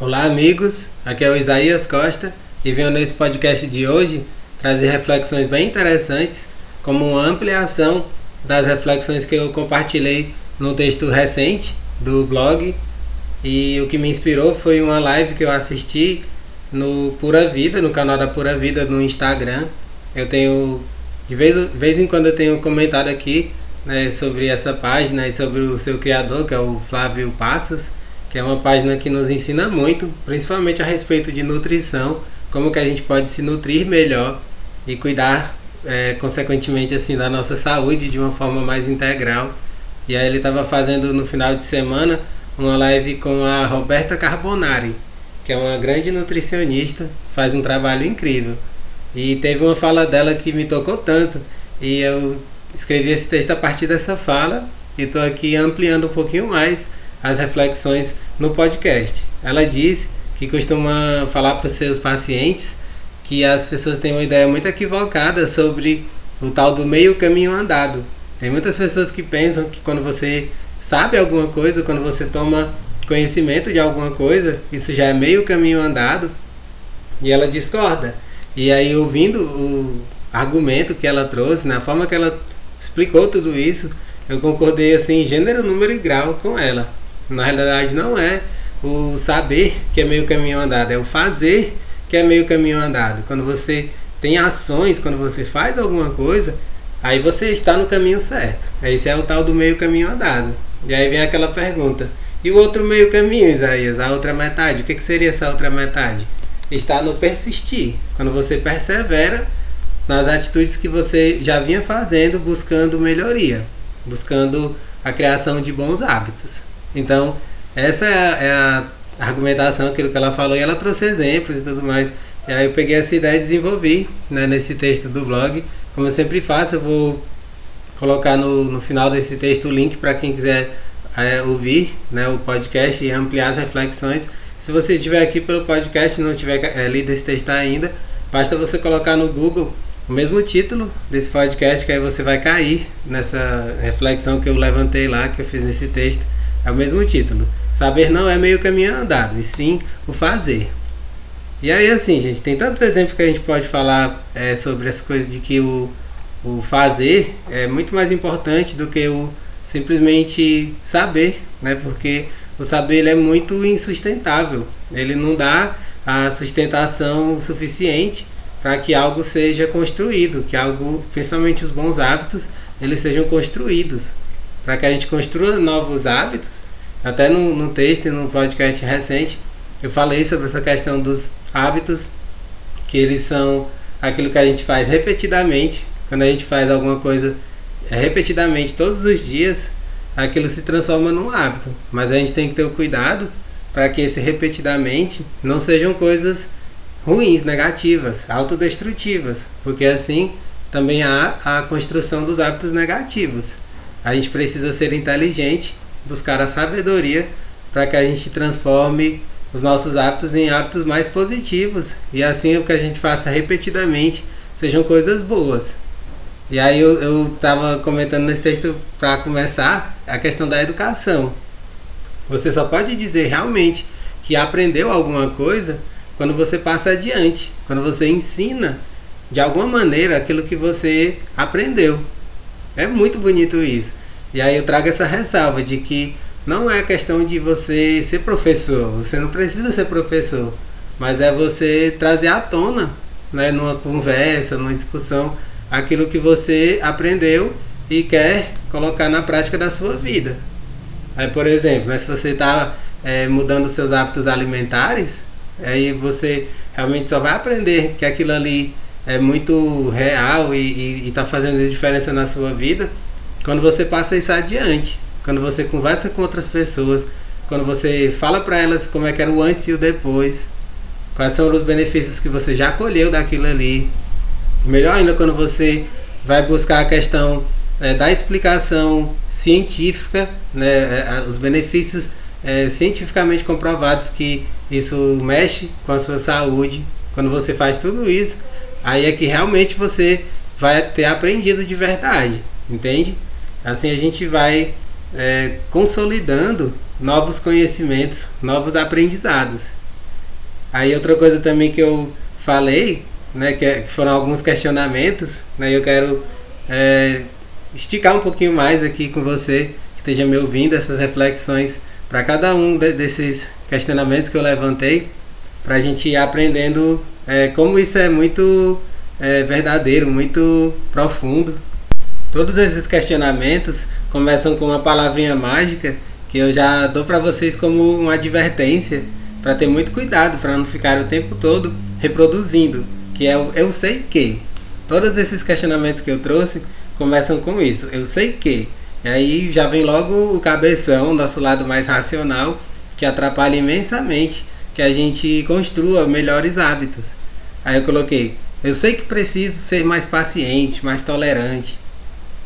Olá, amigos. Aqui é o Isaías Costa e venho nesse podcast de hoje trazer reflexões bem interessantes, como uma ampliação das reflexões que eu compartilhei no texto recente do blog. E o que me inspirou foi uma live que eu assisti no Pura Vida, no canal da Pura Vida no Instagram. Eu tenho, de vez, vez em quando, eu tenho comentado aqui né, sobre essa página e sobre o seu criador, que é o Flávio Passos, que é uma página que nos ensina muito, principalmente a respeito de nutrição, como que a gente pode se nutrir melhor e cuidar, é, consequentemente, assim, da nossa saúde de uma forma mais integral. E aí ele estava fazendo no final de semana uma live com a Roberta Carbonari, que é uma grande nutricionista, faz um trabalho incrível. E teve uma fala dela que me tocou tanto, e eu escrevi esse texto a partir dessa fala e estou aqui ampliando um pouquinho mais as reflexões no podcast. Ela diz que costuma falar para os seus pacientes que as pessoas têm uma ideia muito equivocada sobre o tal do meio caminho andado. Tem muitas pessoas que pensam que quando você sabe alguma coisa, quando você toma conhecimento de alguma coisa, isso já é meio caminho andado, e ela discorda. E aí, ouvindo o argumento que ela trouxe, na forma que ela explicou tudo isso, eu concordei assim, gênero, número e grau com ela. Na realidade, não é o saber que é meio caminho andado, é o fazer que é meio caminho andado. Quando você tem ações, quando você faz alguma coisa, aí você está no caminho certo. Esse é o tal do meio caminho andado. E aí vem aquela pergunta: e o outro meio caminho, Isaías? A outra metade? O que, que seria essa outra metade? Está no persistir. Quando você persevera nas atitudes que você já vinha fazendo, buscando melhoria, buscando a criação de bons hábitos. Então, essa é a argumentação, aquilo que ela falou, e ela trouxe exemplos e tudo mais. E aí eu peguei essa ideia e desenvolvi né, nesse texto do blog. Como eu sempre faço, eu vou colocar no, no final desse texto o link para quem quiser é, ouvir né, o podcast e ampliar as reflexões. Se você estiver aqui pelo podcast e não tiver é, lido esse texto ainda, basta você colocar no Google o mesmo título desse podcast, que aí você vai cair nessa reflexão que eu levantei lá, que eu fiz nesse texto. É o mesmo título. Saber não é meio caminho andado, e sim o fazer. E aí, assim, gente, tem tantos exemplos que a gente pode falar é, sobre essa coisa de que o, o fazer é muito mais importante do que o simplesmente saber, né? Porque o saber ele é muito insustentável. Ele não dá a sustentação suficiente para que algo seja construído, que algo, principalmente os bons hábitos, eles sejam construídos. Para que a gente construa novos hábitos, até no, no texto e no podcast recente, eu falei sobre essa questão dos hábitos, que eles são aquilo que a gente faz repetidamente, quando a gente faz alguma coisa é, repetidamente todos os dias, aquilo se transforma num hábito. Mas a gente tem que ter o cuidado para que esse repetidamente não sejam coisas ruins, negativas, autodestrutivas, porque assim também há a construção dos hábitos negativos. A gente precisa ser inteligente, buscar a sabedoria para que a gente transforme os nossos hábitos em hábitos mais positivos e assim o que a gente faça repetidamente sejam coisas boas. E aí eu estava comentando nesse texto para começar a questão da educação. Você só pode dizer realmente que aprendeu alguma coisa quando você passa adiante, quando você ensina de alguma maneira aquilo que você aprendeu. É muito bonito isso. E aí eu trago essa ressalva de que não é questão de você ser professor, você não precisa ser professor, mas é você trazer à tona, né, numa conversa, numa discussão, aquilo que você aprendeu e quer colocar na prática da sua vida. Aí, por exemplo, né, se você está é, mudando seus hábitos alimentares, Aí você realmente só vai aprender que aquilo ali é muito real e está fazendo diferença na sua vida quando você passa isso adiante. Quando você conversa com outras pessoas, quando você fala para elas como é que era o antes e o depois, quais são os benefícios que você já colheu daquilo ali. Melhor ainda quando você vai buscar a questão é, da explicação científica, né, é, os benefícios é, cientificamente comprovados que isso mexe com a sua saúde. Quando você faz tudo isso, aí é que realmente você vai ter aprendido de verdade, entende? Assim a gente vai é, consolidando novos conhecimentos, novos aprendizados. Aí outra coisa também que eu falei, né, que, é, que foram alguns questionamentos, né, eu quero é, esticar um pouquinho mais aqui com você, que esteja me ouvindo, essas reflexões para cada um de, desses questionamentos que eu levantei, para a gente ir aprendendo é, como isso é muito é, verdadeiro, muito profundo. Todos esses questionamentos começam com uma palavrinha mágica que eu já dou para vocês como uma advertência para ter muito cuidado para não ficar o tempo todo reproduzindo, que é o eu sei que. Todos esses questionamentos que eu trouxe começam com isso, eu sei que. E aí já vem logo o cabeção, nosso lado mais racional, que atrapalha imensamente que a gente construa melhores hábitos. Aí eu coloquei, eu sei que preciso ser mais paciente, mais tolerante.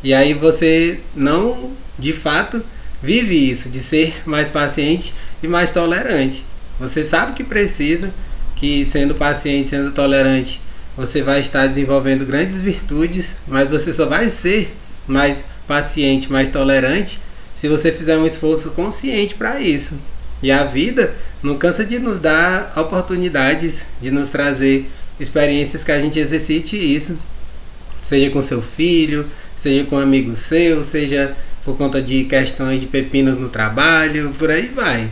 E aí você não, de fato, vive isso, de ser mais paciente e mais tolerante. Você sabe que precisa, que sendo paciente, sendo tolerante, você vai estar desenvolvendo grandes virtudes, mas você só vai ser mais paciente, mais tolerante se você fizer um esforço consciente para isso. E a vida não cansa de nos dar oportunidades, de nos trazer experiências que a gente exercite isso, seja com seu filho, seja com um amigo seu, seja por conta de questões de pepinos no trabalho, por aí vai.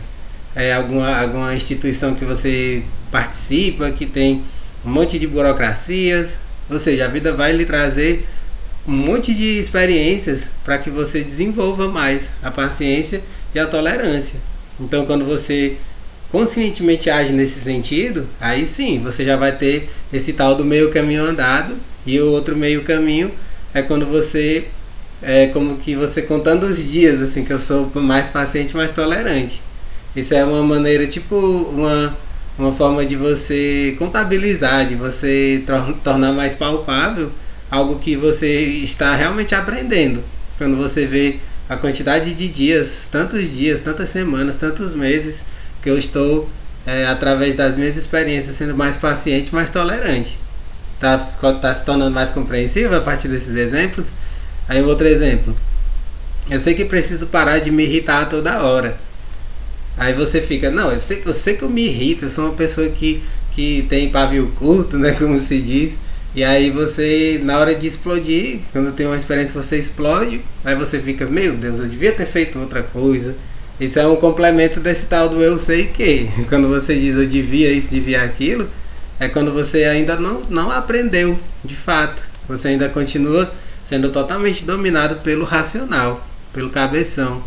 É, alguma, alguma instituição que você participa, que tem um monte de burocracias, ou seja, a vida vai lhe trazer um monte de experiências para que você desenvolva mais a paciência e a tolerância. Então, quando você conscientemente age nesse sentido, aí sim você já vai ter esse tal do meio caminho andado e o outro meio caminho é quando você é como que você contando os dias assim que eu sou mais paciente, mais tolerante. Isso é uma maneira, tipo, uma, uma forma de você contabilizar, de você tornar mais palpável algo que você está realmente aprendendo. Quando você vê a quantidade de dias, tantos dias, tantas semanas, tantos meses que eu estou, é, através das minhas experiências, sendo mais paciente, mais tolerante. Tá, tá se tornando mais compreensível a partir desses exemplos? Aí outro exemplo. Eu sei que preciso parar de me irritar toda hora. Aí você fica, não, eu sei, eu sei que eu me irrito, eu sou uma pessoa que, que tem pavio curto, né? Como se diz. E aí você, na hora de explodir, quando tem uma experiência você explode, aí você fica, meu Deus, eu devia ter feito outra coisa. Isso é um complemento desse tal do eu sei que. Quando você diz eu devia isso, devia aquilo, é quando você ainda não, não aprendeu, de fato. Você ainda continua sendo totalmente dominado pelo racional, pelo cabeção.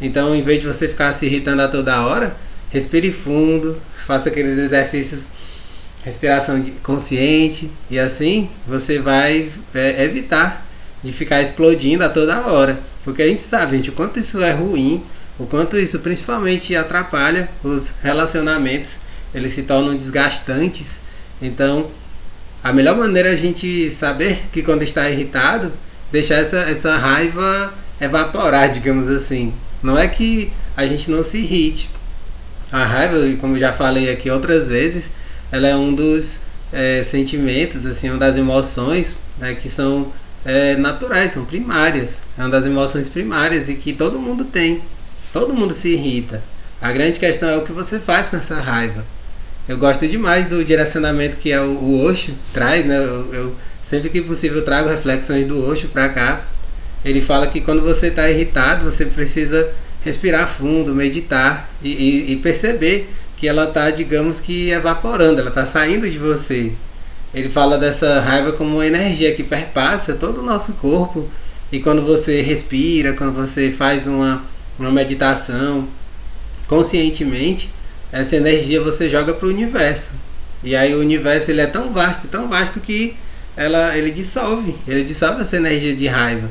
Então, em vez de você ficar se irritando a toda hora, respire fundo, faça aqueles exercícios respiração consciente e assim você vai é, evitar de ficar explodindo a toda hora. Porque a gente sabe, gente, o quanto isso é ruim, o quanto isso principalmente atrapalha os relacionamentos, eles se tornam desgastantes. Então, a melhor maneira é a gente saber que quando está irritado, deixar essa, essa raiva evaporar, digamos assim. Não é que a gente não se irrite. A raiva, como já falei aqui outras vezes, ela é um dos é, sentimentos, assim, uma das emoções né, que são é, naturais, são primárias. É uma das emoções primárias e que todo mundo tem. Todo mundo se irrita. A grande questão é o que você faz com essa raiva. Eu gosto demais do direcionamento que é o, o Osho traz, né? Eu, eu, sempre que possível trago reflexões do Osho para cá ele fala que quando você está irritado, você precisa respirar fundo, meditar e, e, e perceber que ela está, digamos que, evaporando, ela está saindo de você. Ele fala dessa raiva como uma energia que perpassa todo o nosso corpo. E quando você respira, quando você faz uma, uma meditação conscientemente, essa energia você joga para o universo. E aí o universo ele é tão vasto, tão vasto que ela, ele dissolve, ele dissolve essa energia de raiva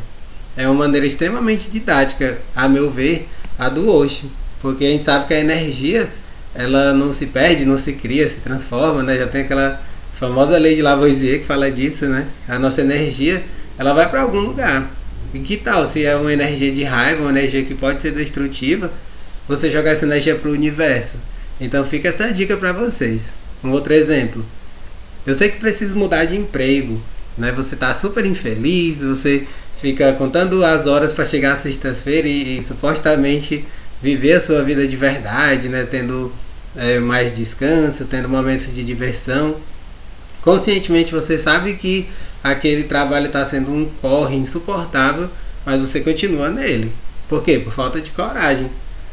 é uma maneira extremamente didática, a meu ver, a do Osho. Porque a gente sabe que a energia, ela não se perde, não se cria, se transforma, né? Já tem aquela famosa lei de Lavoisier que fala disso, né? A nossa energia, ela vai para algum lugar. E que tal se é uma energia de raiva, uma energia que pode ser destrutiva, você jogar essa energia para o universo? Então fica essa dica para vocês. Um outro exemplo. Eu sei que preciso mudar de emprego, né? Você está super infeliz, você fica contando as horas para chegar a sexta-feira e, e, supostamente viver a sua vida de verdade, né? Tendo é, mais descanso, tendo momentos de diversão. Conscientemente você sabe que aquele trabalho está sendo um corre insuportável, mas você continua nele. Por quê? Por falta de coragem.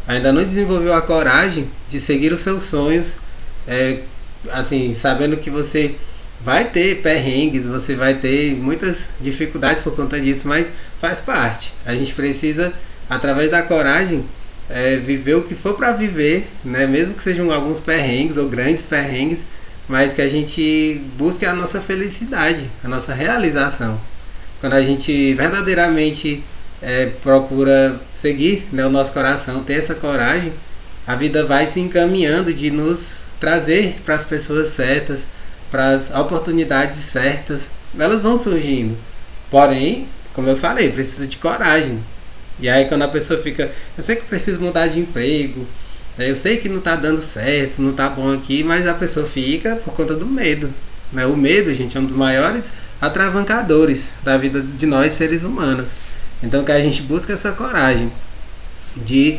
Ainda não desenvolveu a coragem de seguir os seus sonhos, é, assim, sabendo que você vai ter perrengues, você vai ter muitas dificuldades por conta disso, mas faz parte. A gente precisa, através da coragem, é, viver o que for para viver, né? mesmo que sejam alguns perrengues ou grandes perrengues, mas que a gente busque a nossa felicidade, a nossa realização. Quando a gente verdadeiramente é, procura seguir né, o nosso coração, ter essa coragem, a vida vai se encaminhando de nos trazer para as pessoas certas, para as oportunidades certas, elas vão surgindo. Porém, como eu falei, precisa de coragem. E aí quando a pessoa fica, eu sei que preciso mudar de emprego, eu sei que não está dando certo, não está bom aqui, mas a pessoa fica por conta do medo. Né? O medo, gente, é um dos maiores atravancadores da vida de nós seres humanos. Então que a gente busca essa coragem de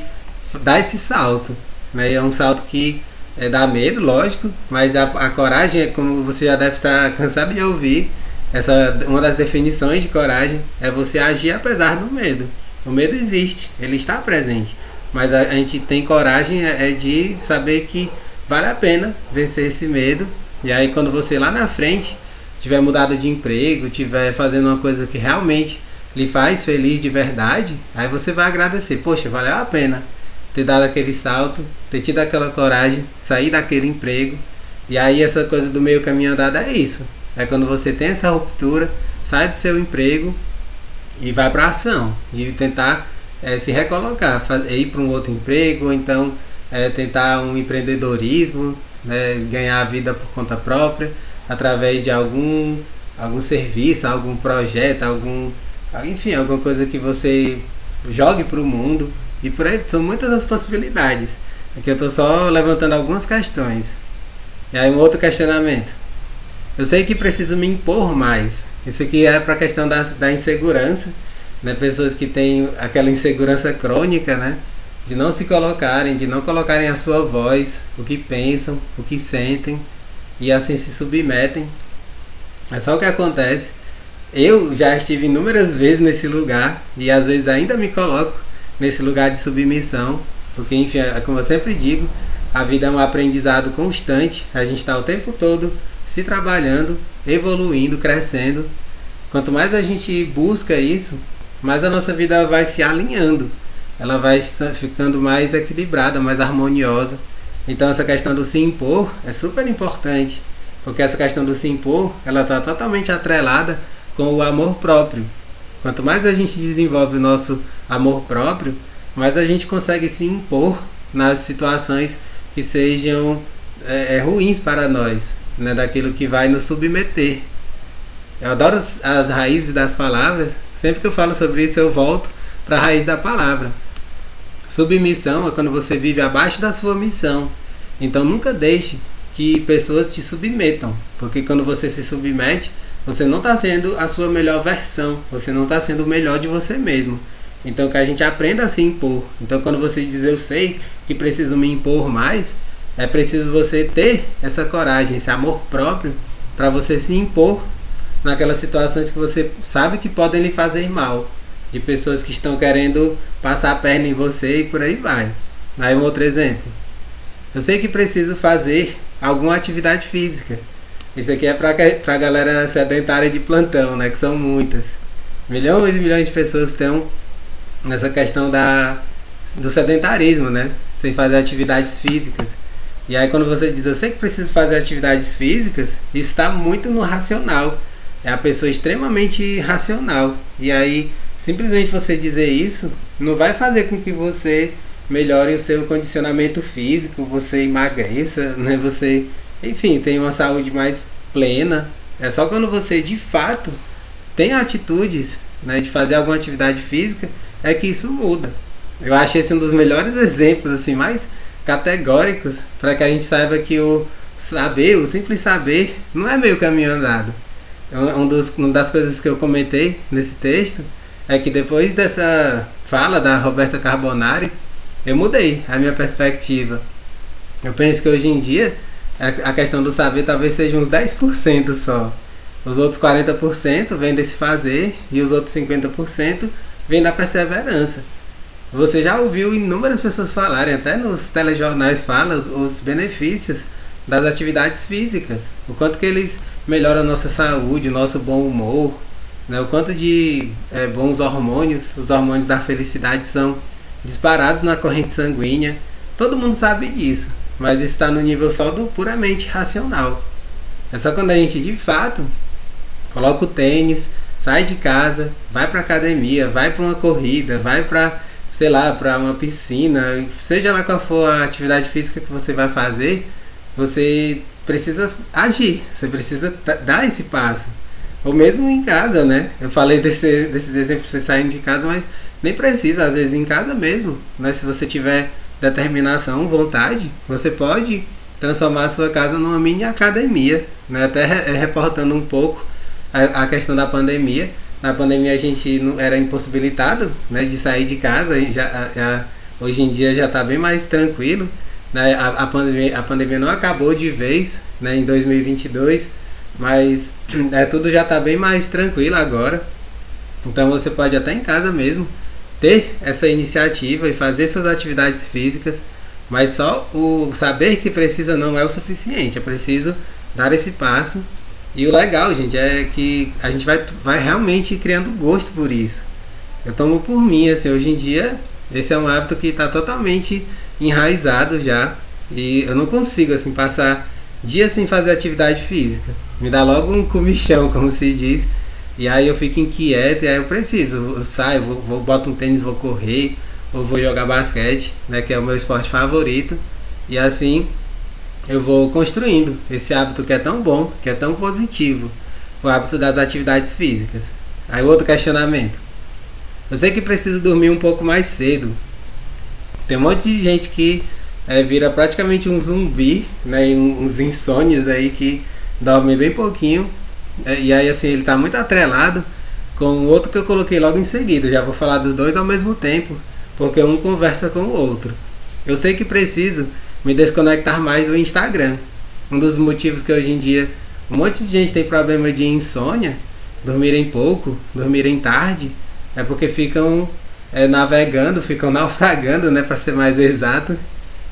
dar esse salto. Né? É um salto que é, dá medo, lógico, mas a, a coragem é como você já deve estar cansado de ouvir. Essa, uma das definições de coragem é você agir apesar do medo. O medo existe, ele está presente. Mas a, a gente tem coragem é, é de saber que vale a pena vencer esse medo. E aí quando você lá na frente tiver mudado de emprego, tiver fazendo uma coisa que realmente lhe faz feliz de verdade, aí você vai agradecer. Poxa, valeu a pena ter dado aquele salto, ter tido aquela coragem, sair daquele emprego. E aí essa coisa do meio caminho andado é isso. É quando você tem essa ruptura, sai do seu emprego e vai para ação, de tentar é, se recolocar, fazer, ir para um outro emprego, ou então é, tentar um empreendedorismo, né, ganhar a vida por conta própria, através de algum, algum serviço, algum projeto, algum enfim, alguma coisa que você jogue para o mundo e por aí são muitas as possibilidades. Aqui eu estou só levantando algumas questões. E aí um outro questionamento. Eu sei que preciso me impor mais. Isso aqui é para a questão da, da insegurança, né? Pessoas que têm aquela insegurança crônica, né? De não se colocarem, de não colocarem a sua voz, o que pensam, o que sentem e assim se submetem. É só o que acontece eu já estive inúmeras vezes nesse lugar e às vezes ainda me coloco nesse lugar de submissão, porque enfim, é como eu sempre digo, a vida é um aprendizado constante, a gente está o tempo todo se trabalhando, evoluindo, crescendo. Quanto mais a gente busca isso, mais a nossa vida vai se alinhando, ela vai ficando mais equilibrada, mais harmoniosa. Então essa questão do se impor é super importante, porque essa questão do se impor, ela está totalmente atrelada com o amor próprio. Quanto mais a gente desenvolve o nosso amor próprio, mais a gente consegue se impor nas situações que sejam é, é, ruins para nós, né? daquilo que vai nos submeter. Eu adoro as raízes das palavras, sempre que eu falo sobre isso eu volto para a raiz da palavra. Submissão é quando você vive abaixo da sua missão. Então nunca deixe que pessoas te submetam, porque quando você se submete, você não está sendo a sua melhor versão, você não está sendo o melhor de você mesmo. Então que a gente aprenda a se impor. Então quando você diz eu sei que preciso me impor mais, é preciso você ter essa coragem, esse amor próprio para você se impor naquelas situações que você sabe que podem lhe fazer mal, de pessoas que estão querendo passar a perna em você e por aí vai. Aí um outro exemplo. Eu sei que preciso fazer alguma atividade física. Isso aqui é pra, pra galera sedentária de plantão, né? Que são muitas. Milhões e milhões de pessoas estão nessa questão da, do sedentarismo, né? Sem fazer atividades físicas. E aí quando você diz, eu sei que preciso fazer atividades físicas, isso está muito no racional. É a pessoa extremamente racional. E aí, simplesmente você dizer isso não vai fazer com que você melhore o seu condicionamento físico, você emagreça, né? Você enfim, tem uma saúde mais plena. É só quando você de fato tem atitudes né, de fazer alguma atividade física é que isso muda. Eu acho esse um dos melhores exemplos, assim, mais categóricos para que a gente saiba que o saber, o simples saber, não é meio caminho andado. É um dos, uma das coisas que eu comentei nesse texto é que depois dessa fala da Roberta Carbonari, eu mudei a minha perspectiva Eu penso que hoje em dia a questão do saber talvez seja uns 10% só. Os outros 40% vêm desse fazer e os outros 50% vêm da perseverança. Você já ouviu inúmeras pessoas falarem, até nos telejornais fala os benefícios das atividades físicas, o quanto que eles melhoram a nossa saúde, nosso bom humor, né? o quanto de é, bons hormônios, os hormônios da felicidade são disparados na corrente sanguínea. Todo mundo sabe disso, mas está no nível só do puramente racional. É só quando a gente de fato coloca o tênis, sai de casa, vai para academia, vai para uma corrida, vai para sei lá, para uma piscina, seja lá qual for a atividade física que você vai fazer, você precisa agir, você precisa dar esse passo. Ou mesmo em casa, né? Eu falei desse, desses exemplos você saindo de casa, mas nem precisa, às vezes em casa mesmo, né? Se você tiver determinação, vontade, você pode transformar a sua casa numa mini academia, né? Até reportando um pouco a, a questão da pandemia na pandemia a gente não era impossibilitado né, de sair de casa, já, já, hoje em dia já está bem mais tranquilo. Né? A, a, pandemia, a pandemia não acabou de vez né, em 2022, mas é, tudo já está bem mais tranquilo agora. Então você pode até em casa mesmo ter essa iniciativa e fazer suas atividades físicas, mas só o saber que precisa não é o suficiente, é preciso dar esse passo e o legal, gente, é que a gente vai, vai realmente criando gosto por isso. Eu tomo por mim, assim, hoje em dia, esse é um hábito que está totalmente enraizado já. E eu não consigo, assim, passar dias sem fazer atividade física. Me dá logo um comichão, como se diz. E aí eu fico inquieto e aí eu preciso. Eu saio, vou, vou boto um tênis, vou correr, ou vou jogar basquete, né, que é o meu esporte favorito. E assim eu vou construindo esse hábito que é tão bom, que é tão positivo, o hábito das atividades físicas. Aí outro questionamento. Eu sei que preciso dormir um pouco mais cedo. Tem um monte de gente que é, vira praticamente um zumbi, né? Uns insônios aí que dormem bem pouquinho. É, e aí assim, ele está muito atrelado com o outro que eu coloquei logo em seguida. Já vou falar dos dois ao mesmo tempo, porque um conversa com o outro. Eu sei que preciso me desconectar mais do Instagram. Um dos motivos que hoje em dia um monte de gente tem problema de insônia, dormirem pouco, dormirem tarde, é porque ficam é, navegando, ficam naufragando, né, para ser mais exato.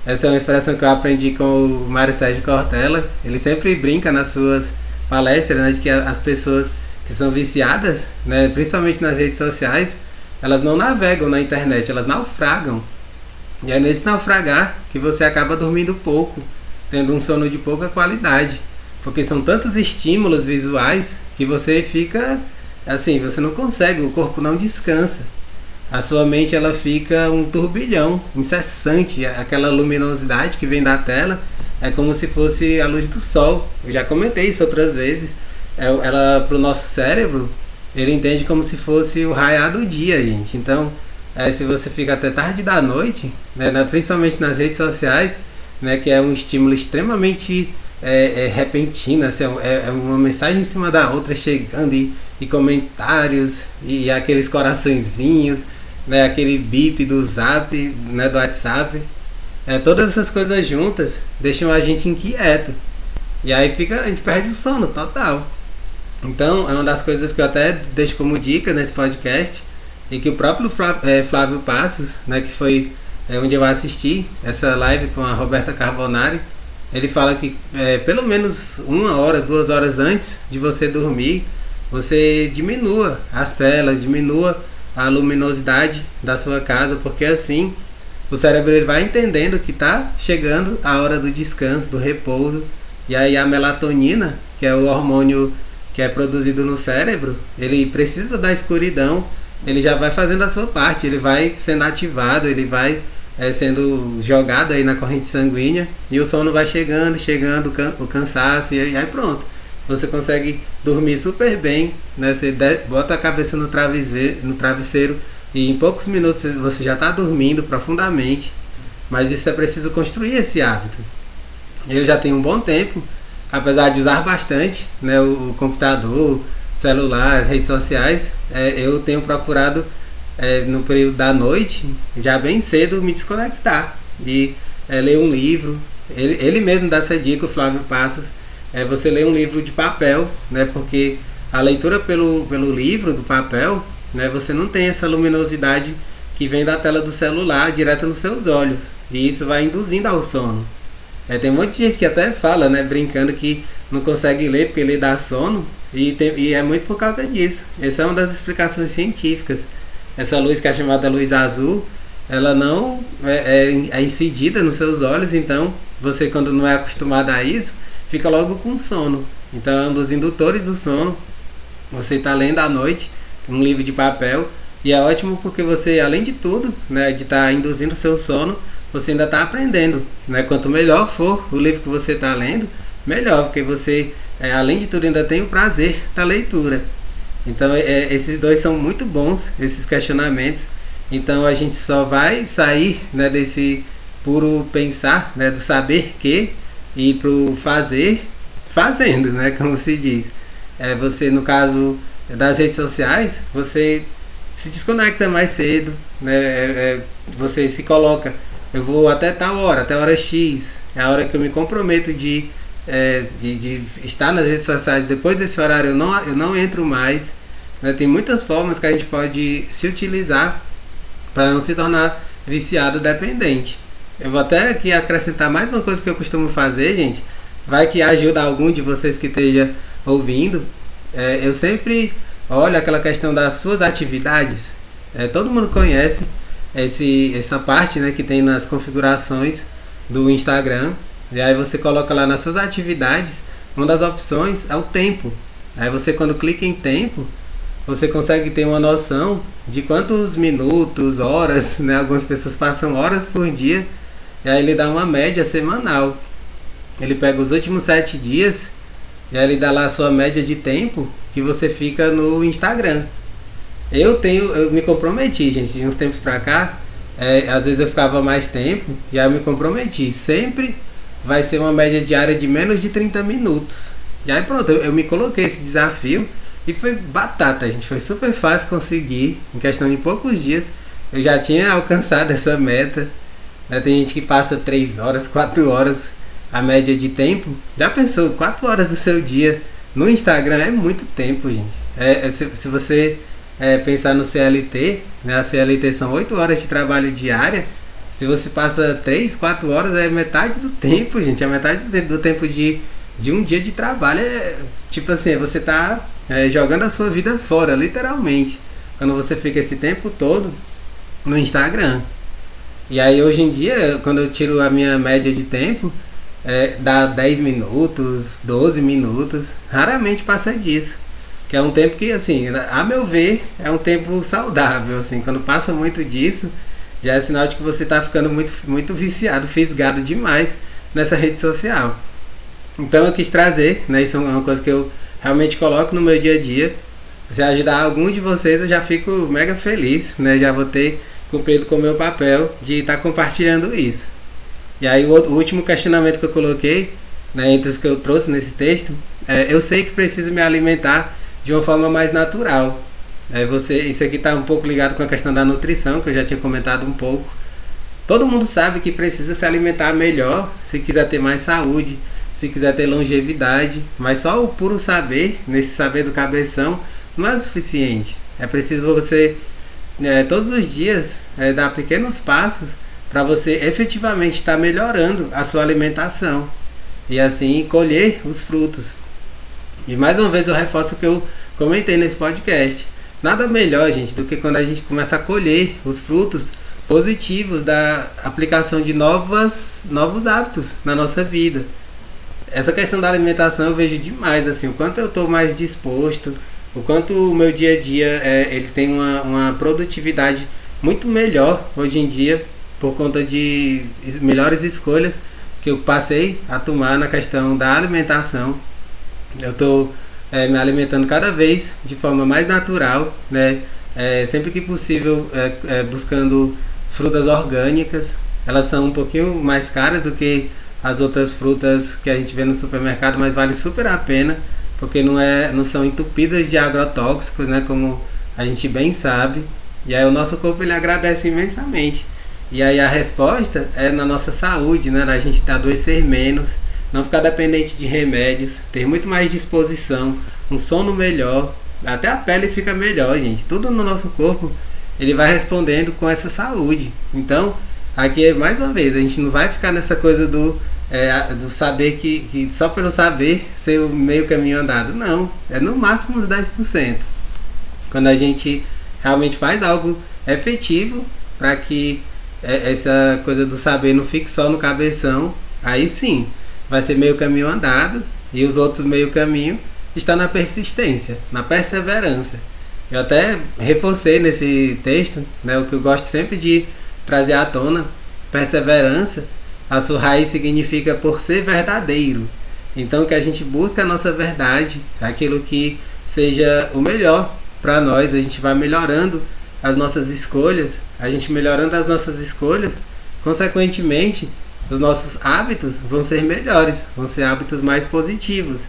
Essa é uma expressão que eu aprendi com o Mário Sérgio Cortella. Ele sempre brinca nas suas palestras, né, de que as pessoas que são viciadas, né, principalmente nas redes sociais, elas não navegam na internet, elas naufragam. E é nesse naufragar que você acaba dormindo pouco, tendo um sono de pouca qualidade. Porque são tantos estímulos visuais que você fica assim, você não consegue, o corpo não descansa. A sua mente ela fica um turbilhão incessante, aquela luminosidade que vem da tela é como se fosse a luz do sol. Eu já comentei isso outras vezes. É, ela para o nosso cérebro, ele entende como se fosse o raiar do dia, gente. Então, é, se você fica até tarde da noite, né, principalmente nas redes sociais, né, que é um estímulo extremamente é, é, repentino, assim, é, é, uma mensagem em cima da outra chegando e, e comentários e, e, aqueles coraçõezinhos, né, aquele bip do zap, né, do WhatsApp. É, todas essas coisas juntas deixam a gente inquieto. E aí fica, a gente perde o sono total. Então, é uma das coisas que eu até deixo como dica nesse podcast e que o próprio Flávio, é, Flávio Passos, né, que foi é, onde eu assisti essa live com a Roberta Carbonari, ele fala que é, pelo menos uma hora, duas horas antes de você dormir, você diminua as telas, diminua a luminosidade da sua casa, porque assim o cérebro ele vai entendendo que está chegando a hora do descanso, do repouso, e aí a melatonina, que é o hormônio que é produzido no cérebro, ele precisa da escuridão. Ele já vai fazendo a sua parte, ele vai sendo ativado, ele vai é, sendo jogado aí na corrente sanguínea. E o sono vai chegando, chegando o cansaço e aí pronto. Você consegue dormir super bem, né? Você bota a cabeça no travesseiro, no travesseiro e em poucos minutos você já está dormindo profundamente. Mas isso é preciso construir esse hábito. Eu já tenho um bom tempo, apesar de usar bastante né, o, o computador, celular, as redes sociais, é, eu tenho procurado é, no período da noite, já bem cedo, me desconectar e é, ler um livro, ele, ele mesmo dá essa dica, o Flávio Passos, é você ler um livro de papel, né? Porque a leitura pelo, pelo livro do papel, né? Você não tem essa luminosidade que vem da tela do celular direto nos seus olhos. E isso vai induzindo ao sono. É, tem um monte de gente que até fala, né, brincando que não consegue ler porque lê dá sono. E, tem, e é muito por causa disso. Essa é uma das explicações científicas. Essa luz que é chamada luz azul, ela não é, é, é incidida nos seus olhos, então você quando não é acostumado a isso, fica logo com sono. Então é um dos indutores do sono. Você está lendo à noite um livro de papel e é ótimo porque você, além de tudo, né, de estar tá induzindo seu sono, você ainda está aprendendo. Né? Quanto melhor for o livro que você está lendo, melhor, porque você, é, além de tudo, ainda tem o prazer da leitura. Então, é, esses dois são muito bons, esses questionamentos. Então, a gente só vai sair né, desse puro pensar, né, do saber que, e para o fazer, fazendo, né, como se diz. É, você, no caso das redes sociais, você se desconecta mais cedo, né? É, é, você se coloca, eu vou até tal hora, até hora X, é a hora que eu me comprometo de, é, de, de, estar nas redes sociais. Depois desse horário eu não, eu não entro mais. Né? Tem muitas formas que a gente pode se utilizar para não se tornar viciado dependente. Eu vou até aqui acrescentar mais uma coisa que eu costumo fazer, gente. Vai que ajuda algum de vocês que esteja ouvindo. É, eu sempre olha aquela questão das suas atividades. É, todo mundo conhece esse, essa parte né, que tem nas configurações do Instagram. E aí você coloca lá nas suas atividades, uma das opções é o tempo. Aí você quando clica em tempo, você consegue ter uma noção de quantos minutos, horas, né? Algumas pessoas passam horas por dia. E aí ele dá uma média semanal. Ele pega os últimos sete dias e aí ele dá lá a sua média de tempo que você fica no Instagram. Eu tenho, eu me comprometi, gente, de uns tempos pra cá. É, às vezes eu ficava mais tempo e aí eu me comprometi. Sempre vai ser uma média diária de menos de 30 minutos. E aí pronto, eu, eu me coloquei esse desafio e foi batata, gente. Foi super fácil conseguir. Em questão de poucos dias, eu já tinha alcançado essa meta. Né? Tem gente que passa 3 horas, 4 horas a média de tempo. Já pensou, 4 horas do seu dia no Instagram é muito tempo, gente. É, é se, se, você é, pensar no CLT, né, a CLT são 8 horas de trabalho diária. Se você passa 3, 4 horas, é metade do tempo, gente. É metade do, tempo de, de um dia de trabalho. É, tipo assim, você está é, jogando a sua vida fora, literalmente. Quando você fica esse tempo todo no Instagram. E aí hoje em dia, quando eu tiro a minha média de tempo, é, dá 10 minutos, 12 minutos, raramente passa disso. Que é um tempo que, assim, a meu ver, é um tempo saudável, assim, quando passa muito disso, já é sinal de que você está ficando muito, muito viciado, fisgado demais nessa rede social. Então eu quis trazer, né, isso é uma coisa que eu realmente coloco no meu dia a dia. Se ajudar algum de vocês, eu já fico mega feliz, né, já vou ter cumprido com o meu papel de estar tá compartilhando isso. E aí o, último questionamento que eu coloquei, né, entre os que eu trouxe nesse texto, é, eu sei que preciso me alimentar de uma forma mais natural. É, você, isso aqui está um pouco ligado com a questão da nutrição, que eu já tinha comentado um pouco. Todo mundo sabe que precisa se alimentar melhor se quiser ter mais saúde, se quiser ter longevidade, mas só o puro saber, nesse saber do cabeção, não é suficiente. É preciso você, é, todos os dias, é, dar pequenos passos para você efetivamente estar melhorando a sua alimentação e assim colher os frutos. E mais uma vez eu reforço o que eu comentei nesse podcast. Nada melhor, gente, do que quando a gente começa a colher os frutos positivos da aplicação de novas, novos hábitos na nossa vida. Essa questão da alimentação eu vejo demais, assim, o quanto eu estou mais disposto, o quanto o meu dia a dia é, ele tem uma, uma produtividade muito melhor hoje em dia por conta de melhores escolhas que eu passei a tomar na questão da alimentação. Eu estou é, me alimentando cada vez de forma mais natural, né? É, sempre que possível, é, é, buscando frutas orgânicas. Elas são um pouquinho mais caras do que as outras frutas que a gente vê no supermercado, mas vale super a pena, porque não, é, não são entupidas de agrotóxicos, né? Como a gente bem sabe. E aí o nosso corpo ele agradece imensamente E aí a resposta é na nossa saúde, né? A gente adoecer menos, não ficar dependente de remédios, ter muito mais disposição, um sono melhor, até a pele fica melhor, gente. Tudo no nosso corpo ele vai respondendo com essa saúde. Então, aqui mais uma vez, a gente não vai ficar nessa coisa do, é, do saber que, que só pelo saber ser o meio caminho andado. Não, é no máximo uns 10%. Quando a gente realmente faz algo efetivo para que é, essa coisa do saber não fique só no cabeção, aí sim vai ser meio caminho andado e os outros meio caminho está na persistência, na perseverança. Eu até reforcei nesse texto, né, o que eu gosto sempre de trazer à tona, perseverança, a sua raiz significa por ser verdadeiro. Então que a gente busca a nossa verdade, aquilo que seja o melhor para nós, a gente vai melhorando as nossas escolhas, a gente melhorando as nossas escolhas, consequentemente, os nossos hábitos vão ser melhores, vão ser hábitos mais positivos.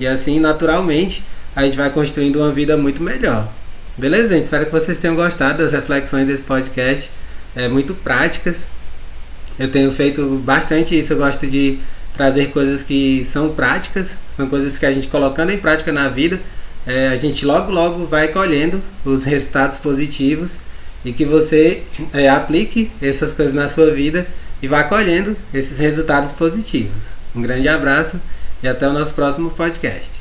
E assim, naturalmente, a gente vai construindo uma vida muito melhor. Beleza, gente? Espero que vocês tenham gostado das reflexões desse podcast. É, muito práticas. Eu tenho feito bastante isso. Eu gosto de trazer coisas que são práticas, são coisas que a gente colocando em prática na vida, é, a gente logo logo vai colhendo os resultados positivos e que você é, aplique essas coisas na sua vida e vá colhendo esses resultados positivos. Um grande abraço e até o nosso próximo podcast.